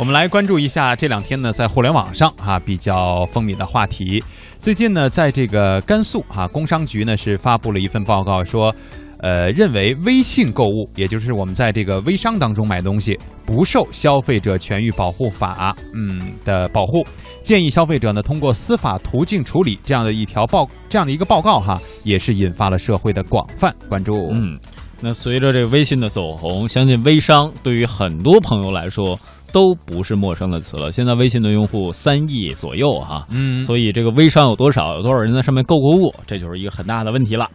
我们来关注一下这两天呢，在互联网上哈、比较风靡的话题。最近呢，在这个甘肃哈、工商局呢是发布了一份报告说。呃，认为微信购物，也就是我们在这个微商当中买东西，不受消费者权益保护法嗯的保护，建议消费者呢通过司法途径处理这样的一条报这样的一个报告哈，也是引发了社会的广泛关注。嗯，那随着这个微信的走红，相信微商对于很多朋友来说都不是陌生的词了。现在微信的用户三亿左右哈，嗯，所以这个微商有多少，有多少人在上面购过物，这就是一个很大的问题了。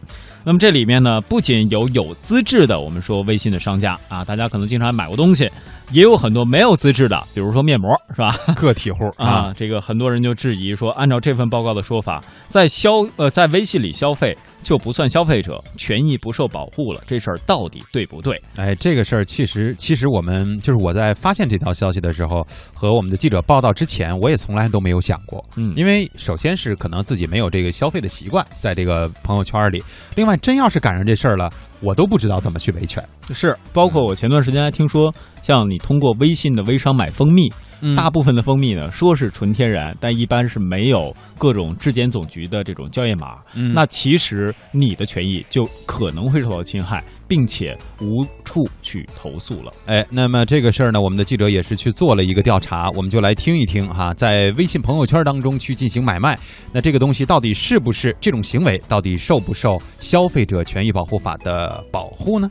那么这里面呢，不仅有有资质的，我们说微信的商家啊，大家可能经常买过东西，也有很多没有资质的，比如说面膜是吧？个体户 啊，这个很多人就质疑说，按照这份报告的说法，在消呃在微信里消费就不算消费者，权益不受保护了，这事儿到底对不对？哎，这个事儿其实其实我们就是我在发现这条消息的时候，和我们的记者报道之前，我也从来都没有想过，嗯因为首先是可能自己没有这个消费的习惯，在这个朋友圈里，另外真要是赶上这事儿了，我都不知道怎么去维权。是，包括我前段时间还听说，像你通过微信的微商买蜂蜜，大部分的蜂蜜呢说是纯天然，但一般是没有各种质检总局的这种校验码。嗯那其实你的权益就可能会受到侵害，并且无处去投诉了。哎，那么这个事儿呢，我们的记者也是去做了一个调查，我们就来听一听哈，在微信朋友圈当中去进行买卖，那这个东西到底是不是这种行为，到底受不受消费者权益保护法的保护呢？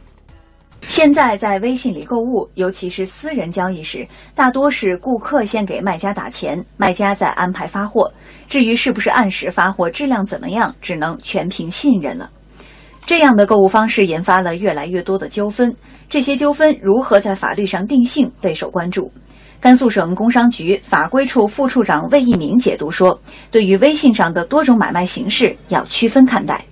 现在在微信里购物，尤其是私人交易时，大多是顾客先给卖家打钱，卖家再安排发货。至于是不是按时发货、质量怎么样，只能全凭信任了。这样的购物方式引发了越来越多的纠纷，这些纠纷如何在法律上定性备受关注。甘肃省工商局法规处副处长魏一鸣解读说，对于微信上的多种买卖形式要区分看待。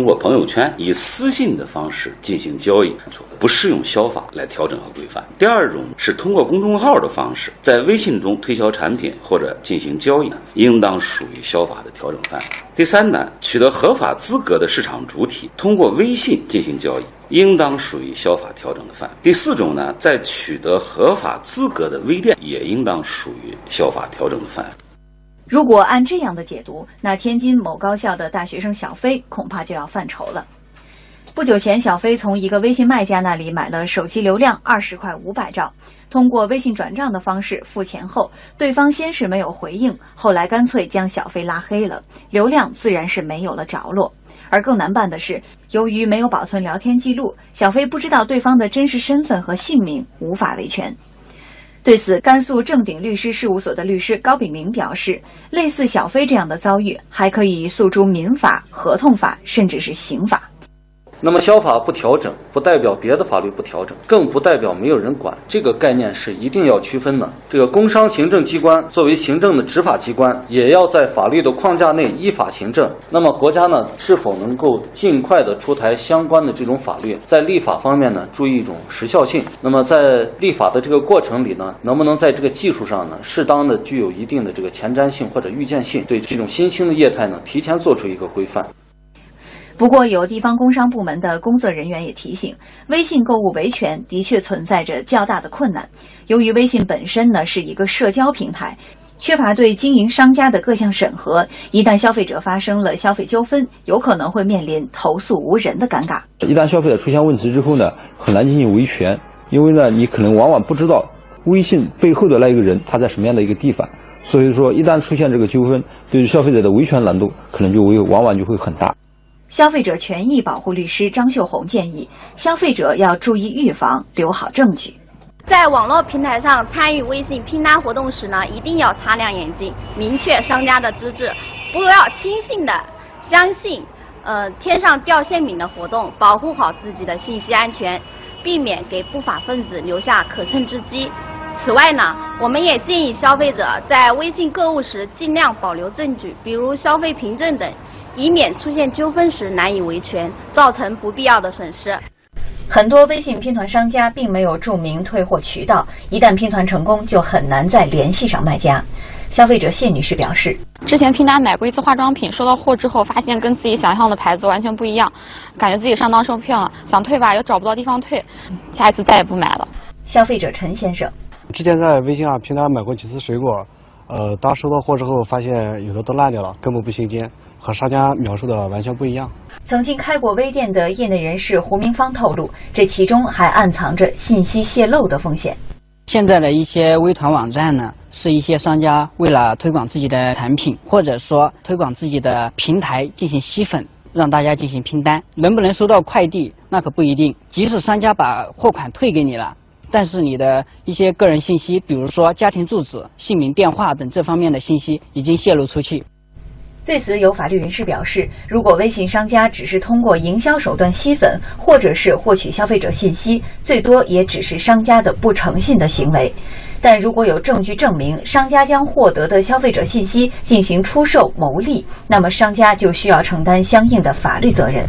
通过朋友圈以私信的方式进行交易，不适用消法来调整和规范。第二种是通过公众号的方式在微信中推销产品或者进行交易，应当属于消法的调整范围。第三呢，取得合法资格的市场主体通过微信进行交易，应当属于消法调整的范围。第四种呢，在取得合法资格的微店也应当属于消法调整的范围。如果按这样的解读，那天津某高校的大学生小飞恐怕就要犯愁了。不久前，小飞从一个微信卖家那里买了手机流量二十块五百兆，通过微信转账的方式付钱后，对方先是没有回应，后来干脆将小飞拉黑了，流量自然是没有了着落。而更难办的是，由于没有保存聊天记录，小飞不知道对方的真实身份和姓名，无法维权。对此，甘肃正鼎律师事务所的律师高炳明表示，类似小飞这样的遭遇，还可以诉诸民法、合同法，甚至是刑法。那么消法不调整，不代表别的法律不调整，更不代表没有人管。这个概念是一定要区分的。这个工商行政机关作为行政的执法机关，也要在法律的框架内依法行政。那么国家呢，是否能够尽快的出台相关的这种法律，在立法方面呢，注意一种时效性？那么在立法的这个过程里呢，能不能在这个技术上呢，适当的具有一定的这个前瞻性或者预见性，对这种新兴的业态呢，提前做出一个规范？不过，有地方工商部门的工作人员也提醒，微信购物维权的确存在着较大的困难。由于微信本身呢是一个社交平台，缺乏对经营商家的各项审核，一旦消费者发生了消费纠纷，有可能会面临投诉无人的尴尬。一旦消费者出现问题之后呢，很难进行维权，因为呢，你可能往往不知道微信背后的那一个人他在什么样的一个地方，所以说一旦出现这个纠纷，对于消费者的维权难度可能就会往往就会很大。消费者权益保护律师张秀红建议，消费者要注意预防，留好证据。在网络平台上参与微信拼单活动时呢，一定要擦亮眼睛，明确商家的资质，不要轻信的相信，呃，天上掉馅饼的活动，保护好自己的信息安全，避免给不法分子留下可乘之机。此外呢，我们也建议消费者在微信购物时尽量保留证据，比如消费凭证等。以免出现纠纷时难以维权，造成不必要的损失。很多微信拼团商家并没有注明退货渠道，一旦拼团成功，就很难再联系上卖家。消费者谢女士表示，之前拼单买过一次化妆品，收到货之后发现跟自己想象的牌子完全不一样，感觉自己上当受骗了，想退吧又找不到地方退，下一次再也不买了。消费者陈先生，之前在微信上平台买过几次水果，呃，当收到货之后，发现有的都烂掉了，根本不新鲜，和商家描述的完全不一样。曾经开过微店的业内人士胡明芳透露，这其中还暗藏着信息泄露的风险。现在的一些微团网站呢，是一些商家为了推广自己的产品，或者说推广自己的平台进行吸粉，让大家进行拼单。能不能收到快递，那可不一定。即使商家把货款退给你了，但是你的一些个人信息，比如说家庭住址、姓名、电话等这方面的信息，已经泄露出去。对此，有法律人士表示，如果微信商家只是通过营销手段吸粉，或者是获取消费者信息，最多也只是商家的不诚信的行为。但如果有证据证明商家将获得的消费者信息进行出售牟利，那么商家就需要承担相应的法律责任。